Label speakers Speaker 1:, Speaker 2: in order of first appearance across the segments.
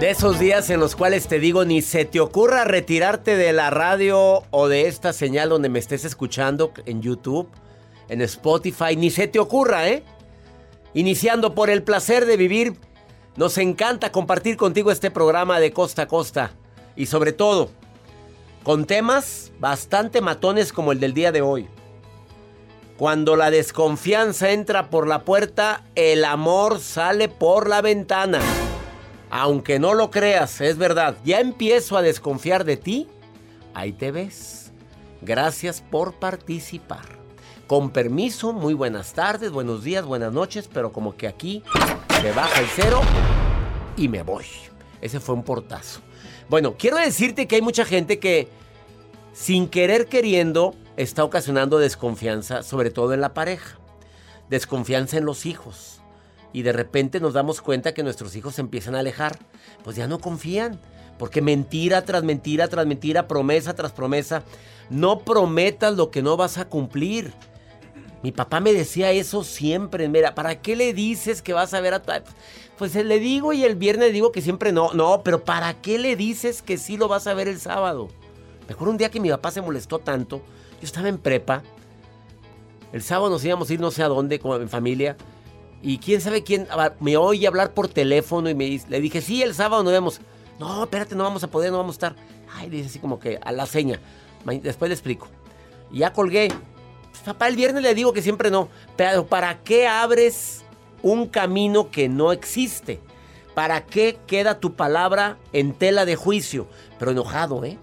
Speaker 1: De esos días en los cuales te digo ni se te ocurra retirarte de la radio o de esta señal donde me estés escuchando en YouTube, en Spotify, ni se te ocurra, ¿eh? Iniciando por el placer de vivir, nos encanta compartir contigo este programa de costa a costa y sobre todo con temas bastante matones como el del día de hoy. Cuando la desconfianza entra por la puerta, el amor sale por la ventana. Aunque no lo creas, es verdad. Ya empiezo a desconfiar de ti. Ahí te ves. Gracias por participar. Con permiso, muy buenas tardes, buenos días, buenas noches, pero como que aquí se baja el cero y me voy. Ese fue un portazo. Bueno, quiero decirte que hay mucha gente que sin querer queriendo está ocasionando desconfianza, sobre todo en la pareja. Desconfianza en los hijos y de repente nos damos cuenta que nuestros hijos se empiezan a alejar, pues ya no confían. Porque mentira tras mentira tras mentira, promesa tras promesa, no prometas lo que no vas a cumplir. Mi papá me decía eso siempre, mira, ¿para qué le dices que vas a ver a tu... Pues le digo y el viernes digo que siempre no, no, pero ¿para qué le dices que sí lo vas a ver el sábado? Me acuerdo un día que mi papá se molestó tanto, yo estaba en prepa, el sábado nos íbamos a ir no sé a dónde, como en familia, y quién sabe quién me oye hablar por teléfono y me le dije, sí, el sábado nos vemos. No, espérate, no vamos a poder, no vamos a estar. Ay, dice así como que a la seña. Después le explico. Ya colgué. Pues, papá, el viernes le digo que siempre no. Pero ¿para qué abres un camino que no existe? ¿Para qué queda tu palabra en tela de juicio? Pero enojado, ¿eh?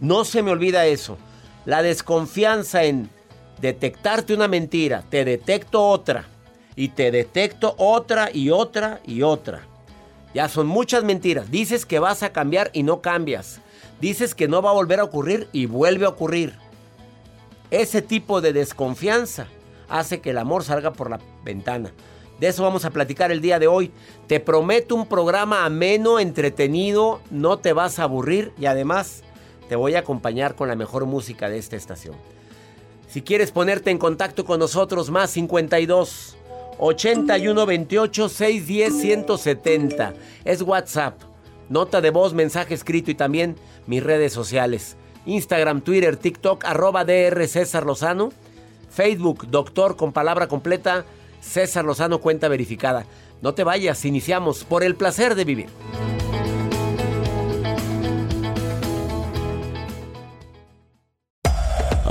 Speaker 1: No se me olvida eso. La desconfianza en detectarte una mentira, te detecto otra y te detecto otra y otra y otra. Ya son muchas mentiras. Dices que vas a cambiar y no cambias. Dices que no va a volver a ocurrir y vuelve a ocurrir. Ese tipo de desconfianza hace que el amor salga por la ventana. De eso vamos a platicar el día de hoy. Te prometo un programa ameno, entretenido, no te vas a aburrir y además te voy a acompañar con la mejor música de esta estación. Si quieres ponerte en contacto con nosotros, más 52 81 28 610 170. Es WhatsApp. Nota de voz, mensaje escrito y también mis redes sociales. Instagram, Twitter, TikTok, arroba DR César Lozano. Facebook, doctor con palabra completa, César Lozano, cuenta verificada. No te vayas, iniciamos por el placer de vivir.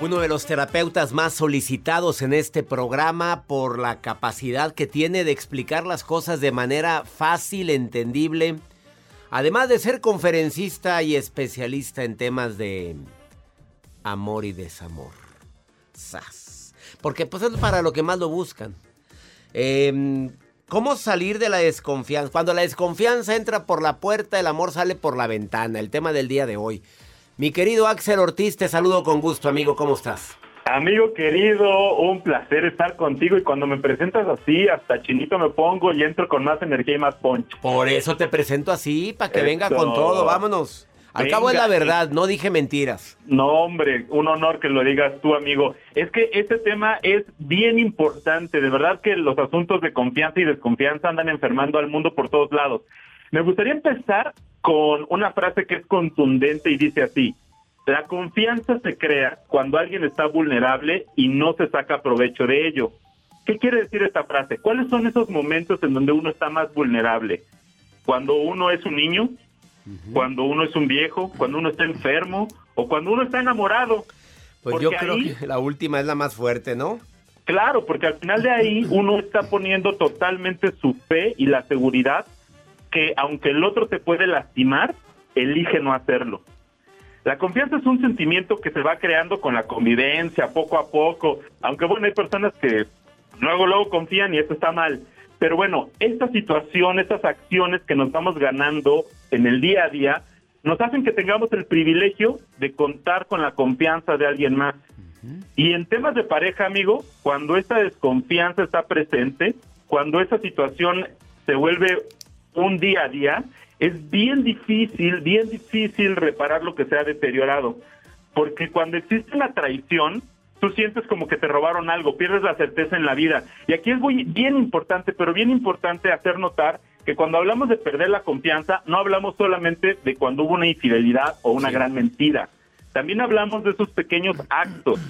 Speaker 1: Uno de los terapeutas más solicitados en este programa por la capacidad que tiene de explicar las cosas de manera fácil, entendible, además de ser conferencista y especialista en temas de amor y desamor. ¡Sas! Porque pues es para lo que más lo buscan. Em, ¿Cómo salir de la desconfianza? Cuando la desconfianza entra por la puerta, el amor sale por la ventana. El tema del día de hoy. Mi querido Axel Ortiz, te saludo con gusto, amigo. ¿Cómo estás?
Speaker 2: Amigo querido, un placer estar contigo y cuando me presentas así, hasta chinito me pongo y entro con más energía y más punch.
Speaker 1: Por eso te presento así, para que venga con todo. Vámonos. Al cabo es la verdad, no dije mentiras.
Speaker 2: No, hombre, un honor que lo digas tú, amigo. Es que este tema es bien importante. De verdad que los asuntos de confianza y desconfianza andan enfermando al mundo por todos lados. Me gustaría empezar con una frase que es contundente y dice así, la confianza se crea cuando alguien está vulnerable y no se saca provecho de ello. ¿Qué quiere decir esta frase? ¿Cuáles son esos momentos en donde uno está más vulnerable? Cuando uno es un niño, cuando uno es un viejo, cuando uno está enfermo o cuando uno está enamorado.
Speaker 1: Pues yo creo que la última es la más fuerte, ¿no?
Speaker 2: Claro, porque al final de ahí uno está poniendo totalmente su fe y la seguridad que aunque el otro te puede lastimar, elige no hacerlo. La confianza es un sentimiento que se va creando con la convivencia, poco a poco, aunque bueno, hay personas que luego, luego confían y eso está mal. Pero bueno, esta situación, estas acciones que nos vamos ganando en el día a día, nos hacen que tengamos el privilegio de contar con la confianza de alguien más. Y en temas de pareja, amigo, cuando esta desconfianza está presente, cuando esa situación se vuelve un día a día, es bien difícil, bien difícil reparar lo que se ha deteriorado. Porque cuando existe una traición, tú sientes como que te robaron algo, pierdes la certeza en la vida. Y aquí es muy, bien importante, pero bien importante hacer notar que cuando hablamos de perder la confianza, no hablamos solamente de cuando hubo una infidelidad o una gran mentira. También hablamos de esos pequeños actos,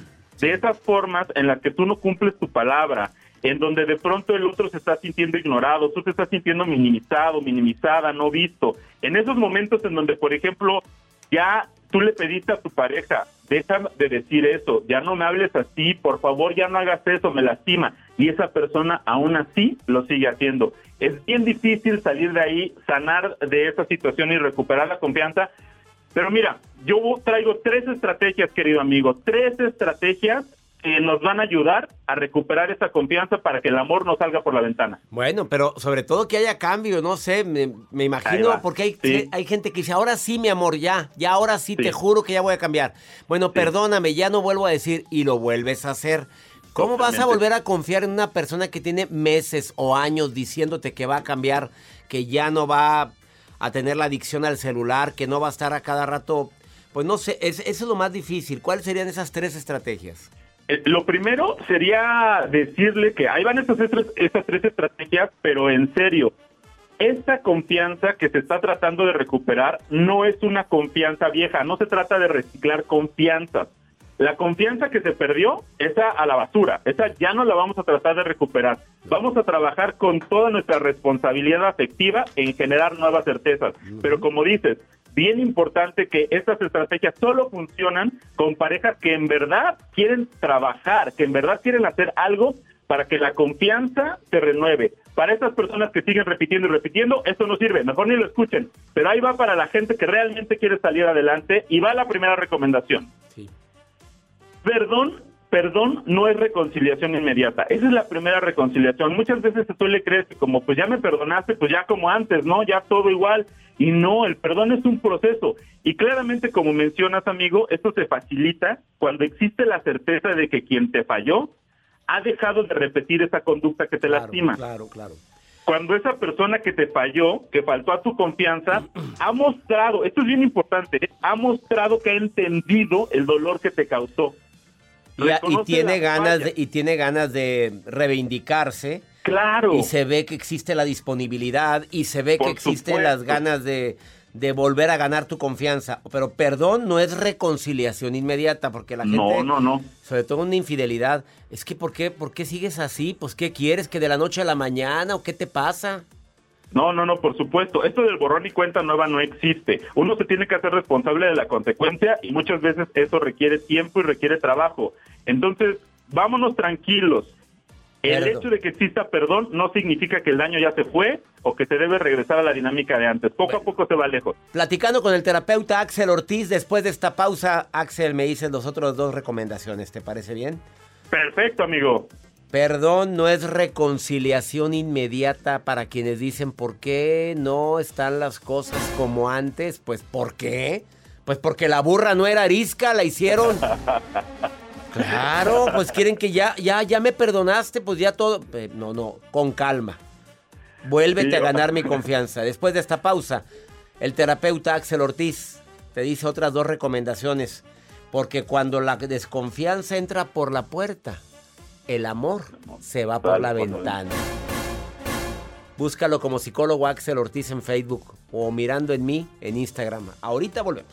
Speaker 2: de esas formas en las que tú no cumples tu palabra, en donde de pronto el otro se está sintiendo ignorado, tú te estás sintiendo minimizado, minimizada, no visto. En esos momentos en donde, por ejemplo, ya tú le pediste a tu pareja, deja de decir eso, ya no me hables así, por favor ya no hagas eso, me lastima. Y esa persona aún así lo sigue haciendo. Es bien difícil salir de ahí, sanar de esa situación y recuperar la confianza. Pero mira, yo traigo tres estrategias, querido amigo, tres estrategias que nos van a ayudar a recuperar esa confianza para que el amor no salga por la ventana.
Speaker 1: Bueno, pero sobre todo que haya cambio, no sé, me, imagino, porque hay, hay gente que dice, ahora sí, mi amor, ya, ya ahora sí, te juro que ya voy a cambiar. Bueno, perdóname, ya no vuelvo a decir y lo vuelves a hacer. ¿Cómo vas a volver a confiar en una persona que tiene meses o años diciéndote que va a cambiar, que ya no va a tener la adicción al celular, que no va a estar a cada rato? Pues no sé, eso es lo más difícil. ¿Cuáles serían esas tres estrategias?
Speaker 2: Eh, lo primero sería decirle que ahí van estas, estas tres estrategias, pero en serio, esta confianza que se está tratando de recuperar no es una confianza vieja, no se trata de reciclar confianzas. La confianza que se perdió, esa a la basura, esa ya no la vamos a tratar de recuperar. Vamos a trabajar con toda nuestra responsabilidad afectiva en generar nuevas certezas. Pero como dices, bien importante que estas estrategias solo funcionan con parejas que en verdad quieren trabajar, que en verdad quieren hacer algo para que la confianza se renueve. Para estas personas que siguen repitiendo y repitiendo, esto no sirve, mejor ni lo escuchen. Pero ahí va para la gente que realmente quiere salir adelante y va la primera recomendación. Perdón perdón no es reconciliación inmediata. Esa es la primera reconciliación. Muchas veces tú le crees que como pues ya me perdonaste, pues ya como antes, ¿no? Ya todo igual. Y no, el perdón es un proceso. Y claramente, como mencionas, amigo, esto se facilita cuando existe la certeza de que quien te falló ha dejado de repetir esa conducta que te lastima.
Speaker 1: Claro, claro.
Speaker 2: Cuando esa persona que te falló, que faltó a tu confianza, ha mostrado, esto es bien importante, ha mostrado que ha entendido el dolor que te causó
Speaker 1: y, tiene ganas de, y tiene ganas de reivindicarse.
Speaker 2: Claro.
Speaker 1: Y se ve que existe la disponibilidad y se ve que existen las ganas de, volver a ganar tu confianza. Pero perdón no es reconciliación inmediata porque la gente...
Speaker 2: No, no, no.
Speaker 1: Sobre todo una infidelidad. Es que ¿por qué, ¿por qué sigues así? Pues ¿qué quieres? ¿Que de la noche a la mañana o qué te pasa?
Speaker 2: No, no, no, por supuesto. Esto del borrón y cuenta nueva no existe. Uno se tiene que hacer responsable de la consecuencia y muchas veces eso requiere tiempo y requiere trabajo. Entonces, vámonos tranquilos. El hecho de que exista perdón no significa que el daño ya se fue o que se debe regresar a la dinámica de antes. Poco a poco se va lejos.
Speaker 1: Platicando con el terapeuta Axel Ortiz, después de esta pausa, Axel me dice los otros dos recomendaciones. ¿Te parece bien?
Speaker 2: Perfecto, amigo.
Speaker 1: Perdón no es reconciliación inmediata para quienes dicen por qué no están las cosas como antes. Pues ¿por qué? Pues porque la burra no era arisca, la hicieron. Claro, pues quieren que ya, ya, ya me perdonaste, pues ya todo. No, no, con calma. Vuélvete a ganar mi confianza. Después de esta pausa, el terapeuta Axel Ortiz te dice otras dos recomendaciones. Porque cuando la desconfianza entra por la puerta, el amor se va por la ventana. Búscalo como psicólogo Axel Ortiz en Facebook o mirando en mí en Instagram. Ahorita volvemos.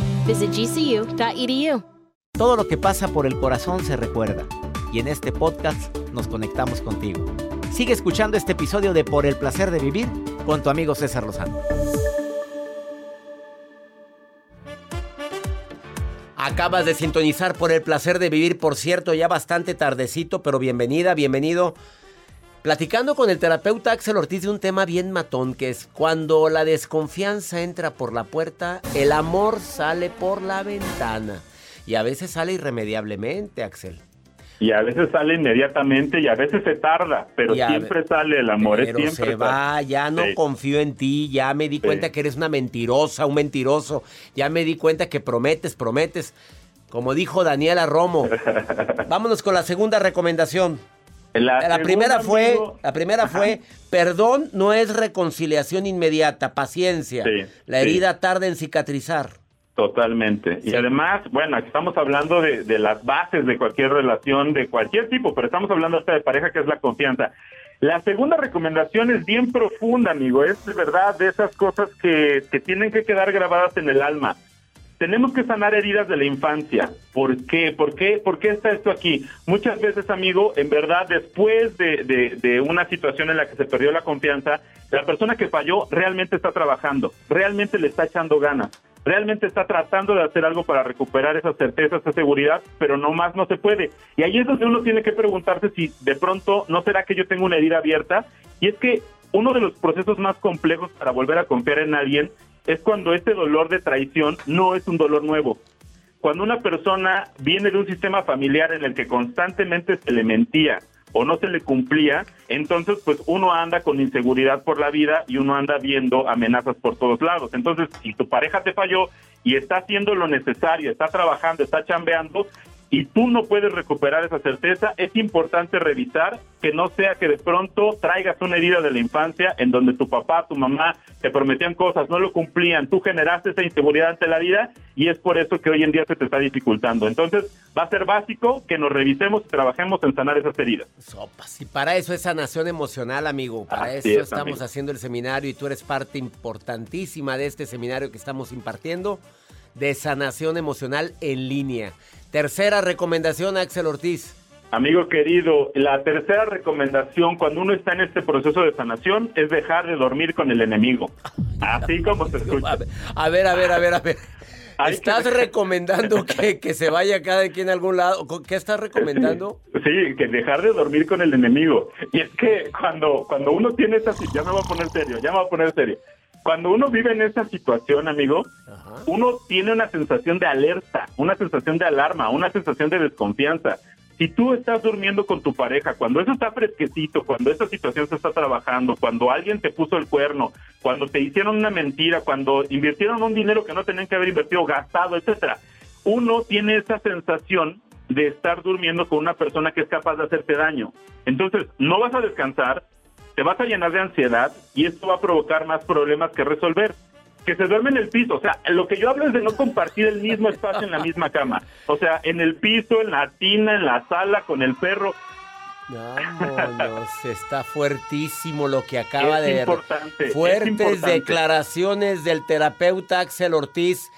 Speaker 3: Visit gcu.edu.
Speaker 4: Todo lo que pasa por el corazón se recuerda. Y en este podcast nos conectamos contigo. Sigue escuchando este episodio de Por el placer de vivir con tu amigo César Lozano.
Speaker 1: Acabas de sintonizar por el placer de vivir, por cierto, ya bastante tardecito, pero bienvenida, bienvenido. Platicando con el terapeuta Axel Ortiz de un tema bien matón, que es cuando la desconfianza entra por la puerta, el amor sale por la ventana. Y a veces sale irremediablemente, Axel.
Speaker 2: Y a veces sale inmediatamente y a veces se tarda, pero siempre
Speaker 1: ve-
Speaker 2: sale el amor. es
Speaker 1: Pero
Speaker 2: siempre
Speaker 1: se va, ya no
Speaker 2: Sí.
Speaker 1: confío en ti, ya me di
Speaker 2: Sí.
Speaker 1: cuenta que eres una mentirosa, un mentiroso, ya me di cuenta que prometes, prometes, como dijo Daniela Romo. Vámonos con la segunda recomendación.
Speaker 2: La,
Speaker 1: primera fue,
Speaker 2: amigo-
Speaker 1: la primera
Speaker 2: Ajá.
Speaker 1: fue, perdón no es reconciliación inmediata, paciencia.
Speaker 2: Sí,
Speaker 1: la
Speaker 2: sí.
Speaker 1: herida tarda en cicatrizar.
Speaker 2: Totalmente. Y además, bueno, aquí estamos hablando de, de las bases de cualquier relación, de cualquier tipo, pero estamos hablando hasta de pareja, que es la confianza. La segunda recomendación es bien profunda, amigo. Es de verdad de esas cosas que, que tienen que quedar grabadas en el alma. Tenemos que sanar heridas de la infancia. ¿Por qué? ¿Por qué? ¿Por qué está esto aquí? Muchas veces, amigo, en verdad, después de, una situación en la que se perdió la confianza, la persona que falló realmente está trabajando, realmente le está echando ganas, realmente está tratando de hacer algo para recuperar esa certeza, esa seguridad, pero no más no se puede. Y ahí es donde uno tiene que preguntarse si de pronto no será que yo tengo una herida abierta. Y es que uno de los procesos más complejos para volver a confiar en alguien es cuando este dolor de traición no es un dolor nuevo. Cuando una persona viene de un sistema familiar en el que constantemente se le mentía o no se le cumplía, entonces pues uno anda con inseguridad por la vida y uno anda viendo amenazas por todos lados. Entonces, si tu pareja te falló y está haciendo lo necesario, está trabajando, está chambeando, y tú no puedes recuperar esa certeza, es importante revisar que no sea que de pronto traigas una herida de la infancia en donde tu papá, tu mamá te prometían cosas, no lo cumplían, tú generaste esa inseguridad ante la vida y es por eso que hoy en día se te está dificultando. Entonces va a ser básico que nos revisemos y trabajemos en sanar esas heridas.
Speaker 1: Sopas. Y para eso es sanación emocional, amigo. Para
Speaker 2: Así
Speaker 1: eso
Speaker 2: es,
Speaker 1: estamos
Speaker 2: amigo.
Speaker 1: haciendo el seminario y tú eres parte importantísima de este seminario que estamos impartiendo de sanación emocional en línea. Tercera recomendación, Axel Ortiz.
Speaker 2: Amigo querido, la tercera recomendación cuando uno está en este proceso de sanación es dejar de dormir con el enemigo. Así como se escucha.
Speaker 1: a ver, a ver, a ver. a ver. ¿Estás
Speaker 2: que-
Speaker 1: recomendando que, que se vaya cada quien a algún lado? ¿Qué estás recomendando?
Speaker 2: Sí, que dejar de dormir con el enemigo. Y es que cuando, cuando uno tiene esa ya me voy a poner serio, ya me voy a poner serio. Cuando uno vive en esa situación, amigo, uno tiene una sensación de alerta, una sensación de alarma, una sensación de desconfianza. Si tú estás durmiendo con tu pareja, cuando eso está fresquecito, cuando esa situación se está trabajando, cuando alguien te puso el cuerno, cuando te hicieron una mentira, cuando invirtieron un dinero que no tenían que haber invertido, gastado, etcétera, uno tiene esa sensación de estar durmiendo con una persona que es capaz de hacerte daño. Entonces, no vas a descansar, te vas a llenar de ansiedad y esto va a provocar más problemas que resolver. Que se duerme en el piso. O sea, lo que yo hablo es de no compartir el mismo espacio en la misma cama. O sea, en el piso, en la tina, en la sala, con el perro.
Speaker 1: Vámonos, está fuertísimo lo que acaba
Speaker 2: Es
Speaker 1: de...
Speaker 2: importante, es
Speaker 1: Fuertes
Speaker 2: importante.
Speaker 1: declaraciones del terapeuta Axel Ortiz.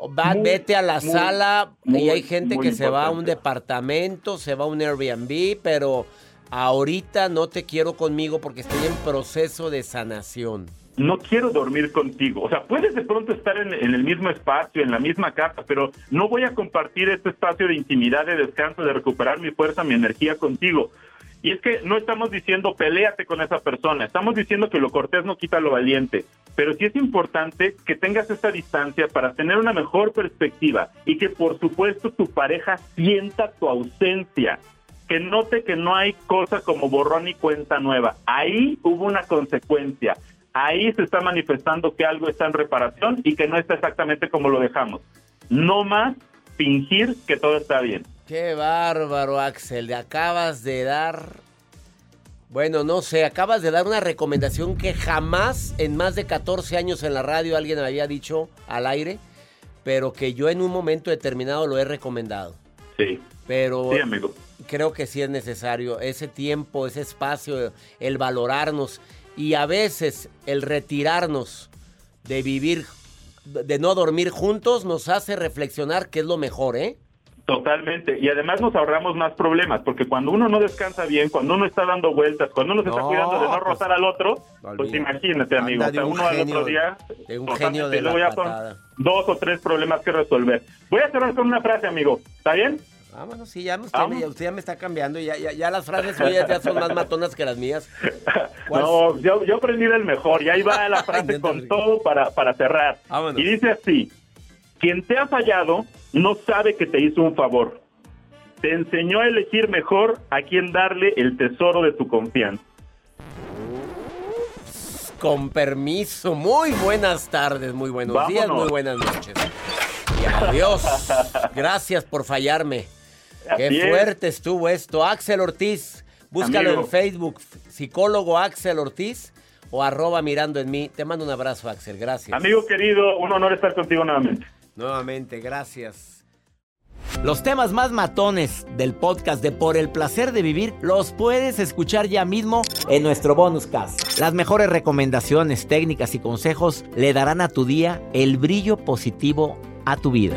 Speaker 1: Va,
Speaker 2: Muy,
Speaker 1: vete a la
Speaker 2: muy,
Speaker 1: sala y hay gente que se va a un departamento, se va a un Airbnb, pero ahorita no te quiero conmigo porque estoy en proceso de sanación.
Speaker 2: no quiero dormir contigo. O sea, puedes de pronto estar en, el mismo espacio, en la misma casa, pero no voy a compartir este espacio de intimidad, de descanso, de recuperar mi fuerza, mi energía contigo. Y es que no estamos diciendo peléate con esa persona, estamos diciendo que lo cortés no quita lo valiente. Pero sí es importante que tengas esta distancia para tener una mejor perspectiva y que por supuesto tu pareja sienta tu ausencia que note que no hay cosa como borrón y cuenta nueva. Ahí hubo una consecuencia. Ahí se está manifestando que algo está en reparación y que no está exactamente como lo dejamos. No más fingir que todo está bien.
Speaker 1: Qué bárbaro, Axel. Le acabas de dar. Bueno, no sé, acabas de dar una recomendación que jamás en más de 14 años en la radio alguien me había dicho al aire, pero que yo en un momento determinado lo he recomendado.
Speaker 2: Sí.
Speaker 1: Pero
Speaker 2: Sí, amigo.
Speaker 1: Creo que sí es necesario ese tiempo, ese espacio, el valorarnos y a veces el retirarnos de vivir, de no dormir juntos, nos hace reflexionar qué es lo mejor, ¿eh?
Speaker 2: Totalmente. Y además nos ahorramos más problemas, porque cuando uno no descansa bien, cuando uno está dando vueltas, cuando uno se está
Speaker 1: No,
Speaker 2: cuidando de no
Speaker 1: pues,
Speaker 2: rozar al otro, pues imagínate, amigo. O sea, uno al
Speaker 1: genio,
Speaker 2: otro día.
Speaker 1: de un genio de
Speaker 2: luego
Speaker 1: la
Speaker 2: ya son
Speaker 1: patada.
Speaker 2: dos o tres problemas que resolver. Voy a cerrar con una frase, amigo. ¿Está bien?
Speaker 1: Vámonos, sí, ya, me- usted, me, usted ya me está cambiando. Ya, ya, ya las frases suyas ya son más matonas que las mías.
Speaker 2: No, yo, yo aprendí del mejor. Y ahí va la frase con todo para, para cerrar.
Speaker 1: Vámonos.
Speaker 2: Y dice así: Quien te ha fallado no sabe que te hizo un favor. Te enseñó a elegir mejor a quién darle el tesoro de tu confianza.
Speaker 1: Con permiso. Muy buenas tardes, muy buenos días, muy buenas noches. Y adiós. Gracias por fallarme. Qué
Speaker 2: es.
Speaker 1: fuerte estuvo esto. Axel Ortiz. Búscalo
Speaker 2: Amigo.
Speaker 1: en Facebook. Psicólogo Axel Ortiz o arroba mirando en mí. Te mando un abrazo, Axel. Gracias.
Speaker 2: Amigo querido, un honor estar contigo nuevamente.
Speaker 1: Nuevamente, gracias.
Speaker 4: Los temas más matones del podcast de Por el placer de vivir los puedes escuchar ya mismo en nuestro bonus cast. Las mejores recomendaciones, técnicas y consejos le darán a tu día el brillo positivo a tu vida.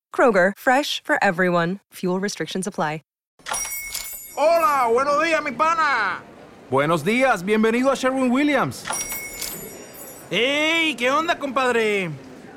Speaker 5: Kroger, fresh for everyone. Fuel restrictions apply.
Speaker 6: Hola, buenos días, mi pana. Buenos días, bienvenido a Sherwin Williams. ¡Ey! ¿Qué onda, compadre?